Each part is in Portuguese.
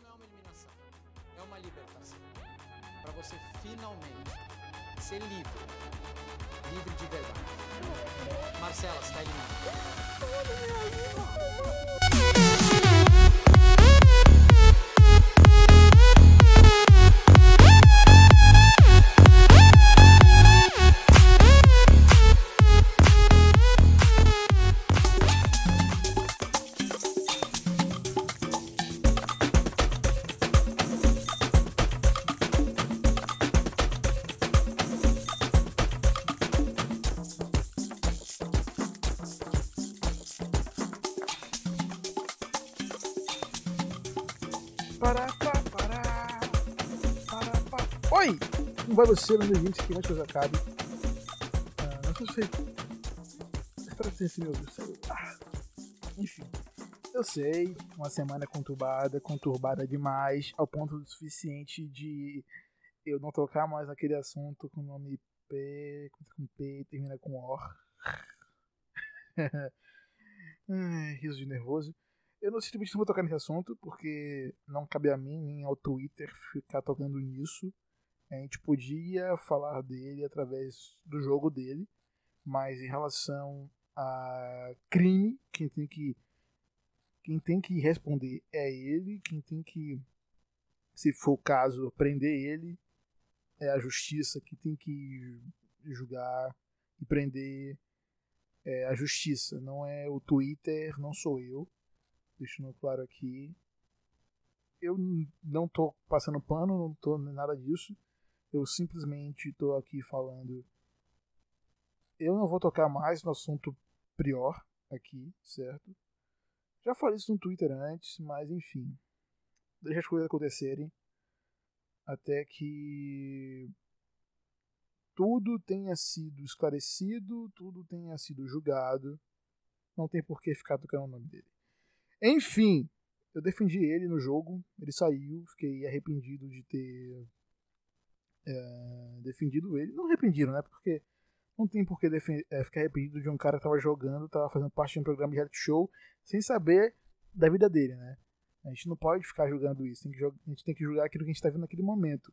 não é uma eliminação, é uma libertação. Para você finalmente ser livre, livre de verdade. Marcela, está eliminada. Pará, pá, pará, pará, pá. Oi! Como vai você, meu gente? Que mais que eu acabe. Ah, não sei se Espero que esse meu celular. Enfim. Eu sei, uma semana conturbada, conturbada demais, ao ponto do suficiente de eu não tocar mais naquele assunto com o nome P, com P termina com O. Riso de nervoso. Eu não simplesmente não vou tocar nesse assunto, porque não cabe a mim nem ao Twitter ficar tocando nisso. A gente podia falar dele através do jogo dele, mas em relação a crime, quem tem que quem tem que responder é ele, quem tem que, se for o caso, prender ele é a justiça que tem que julgar e prender é a justiça, não é o Twitter, não sou eu deixando claro aqui. Eu não tô passando pano, não tô nada disso. Eu simplesmente tô aqui falando. Eu não vou tocar mais no assunto prior aqui, certo? Já falei isso no Twitter antes, mas enfim. Deixa as coisas acontecerem. Até que tudo tenha sido esclarecido, tudo tenha sido julgado. Não tem por que ficar tocando o nome dele. Enfim, eu defendi ele no jogo, ele saiu, fiquei arrependido de ter é, defendido ele. Não arrependido, né? Porque não tem por que é, ficar arrependido de um cara que tava jogando, tava fazendo parte de um programa de reality show, sem saber da vida dele, né? A gente não pode ficar julgando isso, a gente tem que julgar aquilo que a gente tá vendo naquele momento.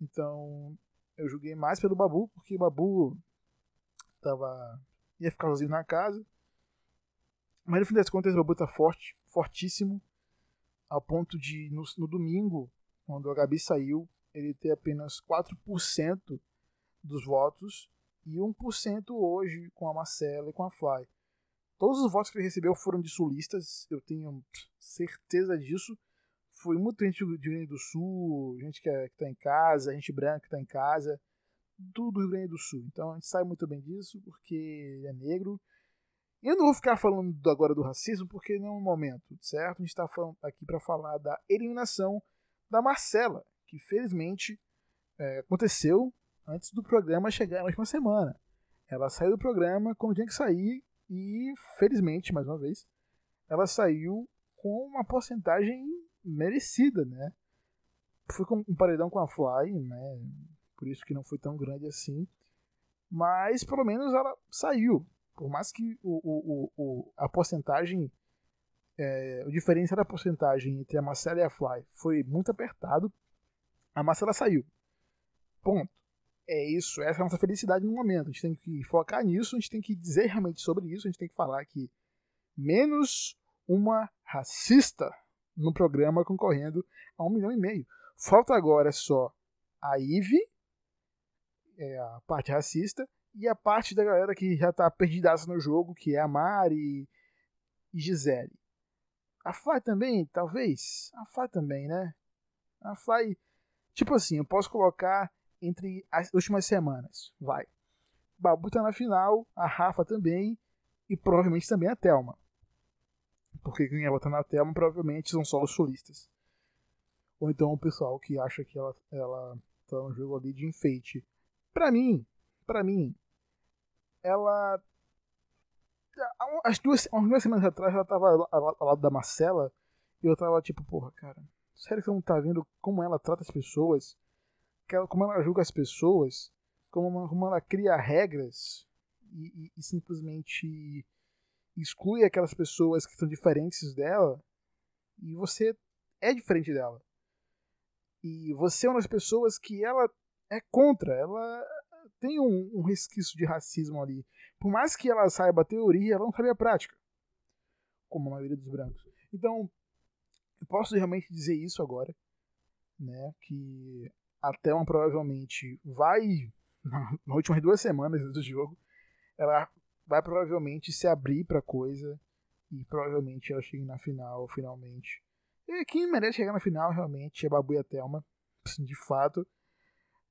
Então, eu julguei mais pelo Babu, porque o Babu tava ia ficar sozinho na casa, mas no fim das contas, o Babu tá forte, fortíssimo, ao ponto de, no, no domingo, quando o Gabi saiu, ele ter apenas 4% dos votos e 1% hoje com a Marcela e com a Fly. Todos os votos que ele recebeu foram de sulistas, eu tenho certeza disso. Foi muita gente do Rio Grande do Sul, gente que, é, que tá em casa, gente branca que tá em casa, tudo do Rio Grande do Sul. Então a gente sabe muito bem disso, porque ele é negro eu não vou ficar falando agora do racismo porque não é o momento, certo? A gente está aqui para falar da eliminação da Marcela, que felizmente é, aconteceu antes do programa chegar na última semana. Ela saiu do programa quando tinha que sair e, felizmente, mais uma vez, ela saiu com uma porcentagem merecida, né? Foi com um paredão com a Fly, né? Por isso que não foi tão grande assim. Mas pelo menos ela saiu por mais que o, o, o, a porcentagem, é, o diferencial da porcentagem entre a Marcela e a Fly foi muito apertado, a Marcela saiu. Ponto. É isso, essa é a nossa felicidade no momento. A gente tem que focar nisso, a gente tem que dizer realmente sobre isso, a gente tem que falar que menos uma racista no programa concorrendo a um milhão e meio. Falta agora só a Ive, é a parte racista, e a parte da galera que já tá perdidaça no jogo, que é a Mari e Gisele. A Fly também, talvez. A Fly também, né? A Fly. Tipo assim, eu posso colocar entre as últimas semanas. Vai. Babu tá na final, a Rafa também. E provavelmente também a Thelma. Porque quem ia botar na Thelma provavelmente são só os solistas. Ou então o pessoal que acha que ela, ela tá no jogo ali de enfeite. Pra mim, pra mim, ela. As duas, umas duas semanas atrás ela tava ao lado da Marcela e eu tava tipo, porra, cara, sério que você não tá vendo como ela trata as pessoas? Como ela julga as pessoas? Como, como ela cria regras e, e, e simplesmente exclui aquelas pessoas que são diferentes dela? E você é diferente dela. E você é uma das pessoas que ela é contra, ela tem um, um resquício de racismo ali. Por mais que ela saiba a teoria, ela não sabe a prática. Como a maioria dos brancos. Então, eu posso realmente dizer isso agora, né? Que até uma provavelmente vai, nas últimas duas semanas do jogo, ela vai provavelmente se abrir pra coisa e provavelmente ela chegue na final, finalmente. E quem merece chegar na final realmente é Babu e a Thelma, de fato.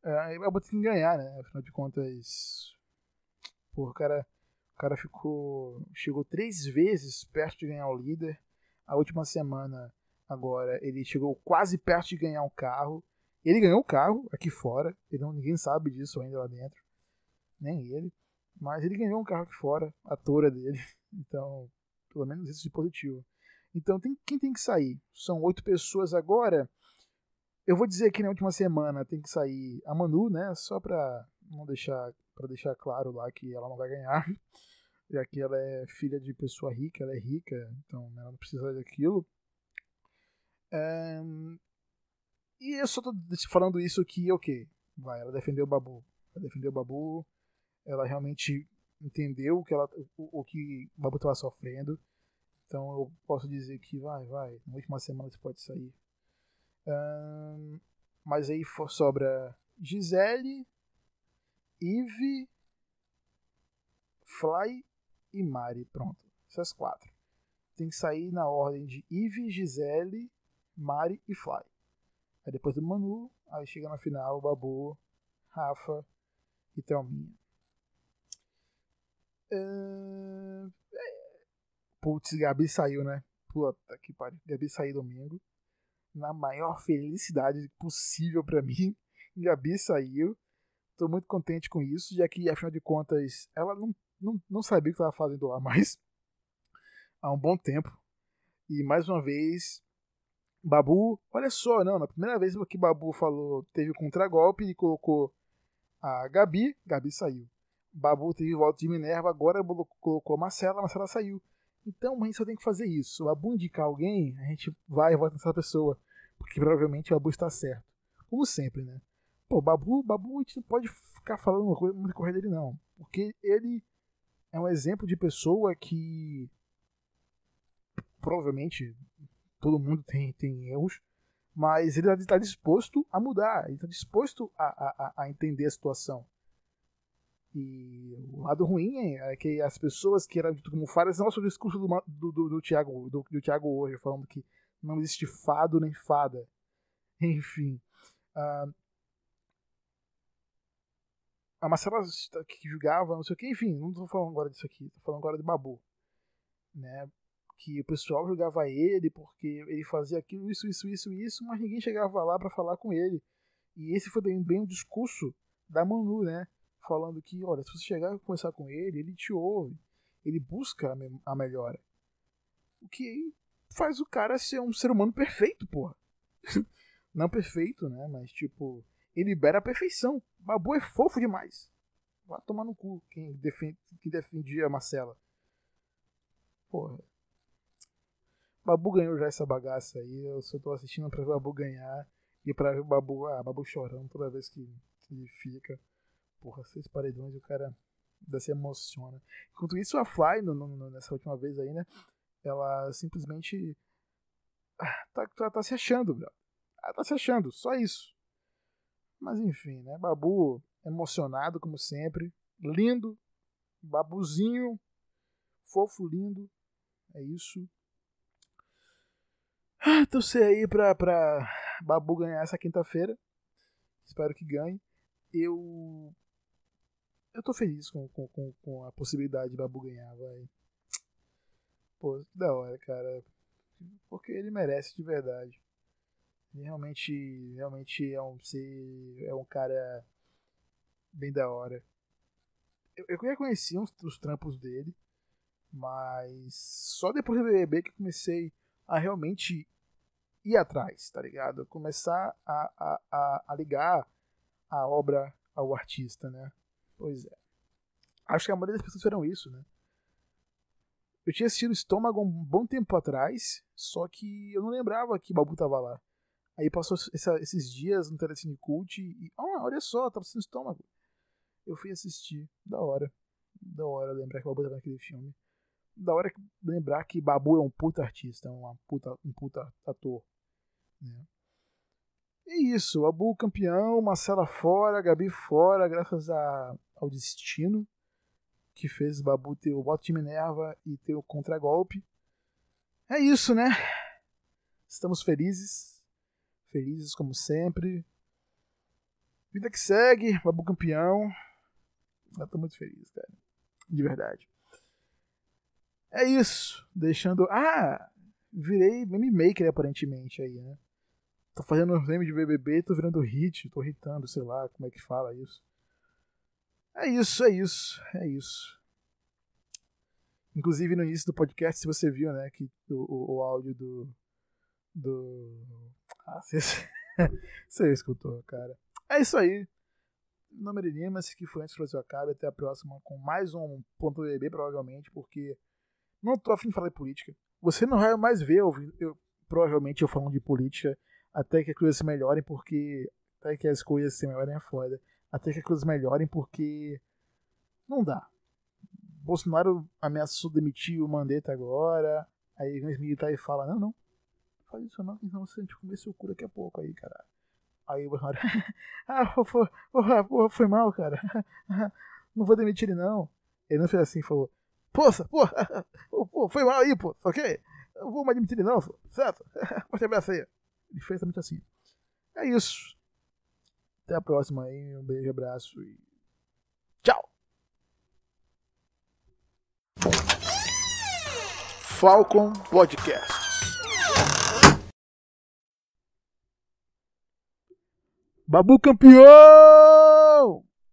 É, Babu tem que ganhar, né? Afinal de contas, pô, o cara, o cara ficou, chegou três vezes perto de ganhar o líder. A última semana, agora, ele chegou quase perto de ganhar um carro. Ele ganhou o carro aqui fora, ele não, ninguém sabe disso ainda lá dentro, nem ele. Mas ele ganhou um carro aqui fora, a tora dele. Então, pelo menos isso de positivo. Então, tem, quem tem que sair? São oito pessoas agora. Eu vou dizer que na última semana tem que sair a Manu, né? Só pra não deixar para deixar claro lá que ela não vai ganhar, já que ela é filha de pessoa rica, ela é rica, então ela não precisa daquilo. E eu só tô falando isso que, ok, vai, ela defendeu o Babu. Ela defendeu o Babu, ela realmente entendeu o que, ela, o, o que o Babu estava sofrendo. Então eu posso dizer que vai, vai, na última semana você pode sair. Um, mas aí sobra Gisele, Eve, Fly e Mari. Pronto, essas quatro. Tem que sair na ordem de Eve, Gisele, Mari e Fly. Aí depois do Manu, aí chega na final Babu, Rafa e Thelminha. Uh... Putz, Gabi saiu, né? Puta que pariu. Gabi saiu domingo. Na maior felicidade possível para mim. Gabi saiu. Tô muito contente com isso, já que, afinal de contas, ela não, não, não sabia o que estava fazendo lá mais. Há um bom tempo. E mais uma vez, Babu, olha só, não, na primeira vez que Babu falou, teve o contragolpe e colocou a Gabi, Gabi saiu. Babu teve volta de Minerva, agora colocou a Marcela, a Marcela saiu. Então a gente só tem que fazer isso. O Babu indicar alguém, a gente vai e vota nessa pessoa. Porque provavelmente o Babu está certo. Como sempre, né? Pô, Babu, Babu a gente não pode ficar falando uma coisa muito correta dele, não. Porque ele é um exemplo de pessoa que. Provavelmente todo mundo tem, tem erros, mas ele está disposto a mudar, ele está disposto a, a, a entender a situação. E o lado ruim é que as pessoas que eram como falhas, não só o discurso do, do, do, do, Thiago, do, do Thiago hoje, falando que não existe fado nem fada. Enfim. Uh, a Marcela que julgava, não sei o que, enfim, não estou falando agora disso aqui, estou falando agora de Babu. Né? Que o pessoal julgava ele porque ele fazia aquilo, isso, isso, isso, isso, mas ninguém chegava lá para falar com ele. E esse foi bem, bem o discurso da Manu, né? Falando que, olha, se você chegar e conversar com ele, ele te ouve, ele busca a, a melhora. O que faz o cara ser um ser humano perfeito, porra. Não perfeito, né? Mas, tipo, ele libera a perfeição. Babu é fofo demais. Vai tomar no cu quem, defende, quem defendia a Marcela. Porra. Babu ganhou já essa bagaça aí. Eu só tô assistindo pra ver o Babu ganhar. E pra ver o Babu, ah, Babu chorando toda vez que, que fica porra, seis paredões e o cara ainda se emociona. Enquanto isso, a Fly, no, no, nessa última vez aí, né? Ela simplesmente ah, tá, tá, tá se achando, bro. Ela tá se achando, só isso. Mas enfim, né? Babu emocionado, como sempre. Lindo. Babuzinho. Fofo, lindo. É isso. Ah, torcer aí pra, pra Babu ganhar essa quinta-feira. Espero que ganhe. Eu eu tô feliz com, com, com, com a possibilidade de Babu ganhar, vai. Pô, que da hora, cara. Porque ele merece de verdade. Ele realmente, realmente é um é um cara bem da hora. Eu, eu já conhecia uns, os trampos dele, mas só depois do BBB que eu comecei a realmente ir atrás, tá ligado? Começar a, a, a, a ligar a obra ao artista, né? Pois é. Acho que a maioria das pessoas fizeram isso, né? Eu tinha assistido Estômago um bom tempo atrás, só que eu não lembrava que Babu tava lá. Aí passou essa, esses dias no Telecine Cult e. Ah, olha só, tava assistindo Estômago. Eu fui assistir. Da hora. Da hora lembrar que Babu tava naquele filme. Da hora lembrar que Babu é um puta artista, uma puta, um puta ator. Né? E isso, Babu campeão, Marcela fora, Gabi fora, graças a, ao destino que fez Babu ter o voto de Minerva e ter o contragolpe. É isso, né? Estamos felizes felizes como sempre. Vida que segue, Babu campeão. Eu tô muito feliz, cara. De verdade. É isso. Deixando. Ah! Virei meme maker aparentemente aí, né? Tô fazendo um meme de BBB, tô virando hit, tô hitando, sei lá como é que fala isso. É isso, é isso, é isso. Inclusive no início do podcast, se você viu, né, que o, o, o áudio do, do ah, você, você escutou, cara. É isso aí. Meu nome é Limas, que foi antes que o acabe. Até a próxima com mais um ponto BB, provavelmente, porque não tô afim de falar de política. Você não vai mais ver, eu, eu, provavelmente, eu falando de política até que as coisas se melhorem, porque. Até que as coisas se melhorem é foda. Até que as coisas melhorem, porque. Não dá. Bolsonaro ameaçou demitir o Mandetta agora. Aí vem os militares e fala: não, não faz isso não, senão você gente comer seu cu daqui a pouco aí, cara. Aí o Bolsonaro, ah, foi, porra, foi mal, cara. Não vou demitir ele não. Ele não fez assim, falou, poça, porra, pô, foi mal aí, pô, ok? Eu vou mais demitir ele não, certo? Pode abraço aí. Ele fez exatamente assim. É isso. Até a próxima aí, um beijo, abraço e tchau! Falcon Podcast. Babu campeão!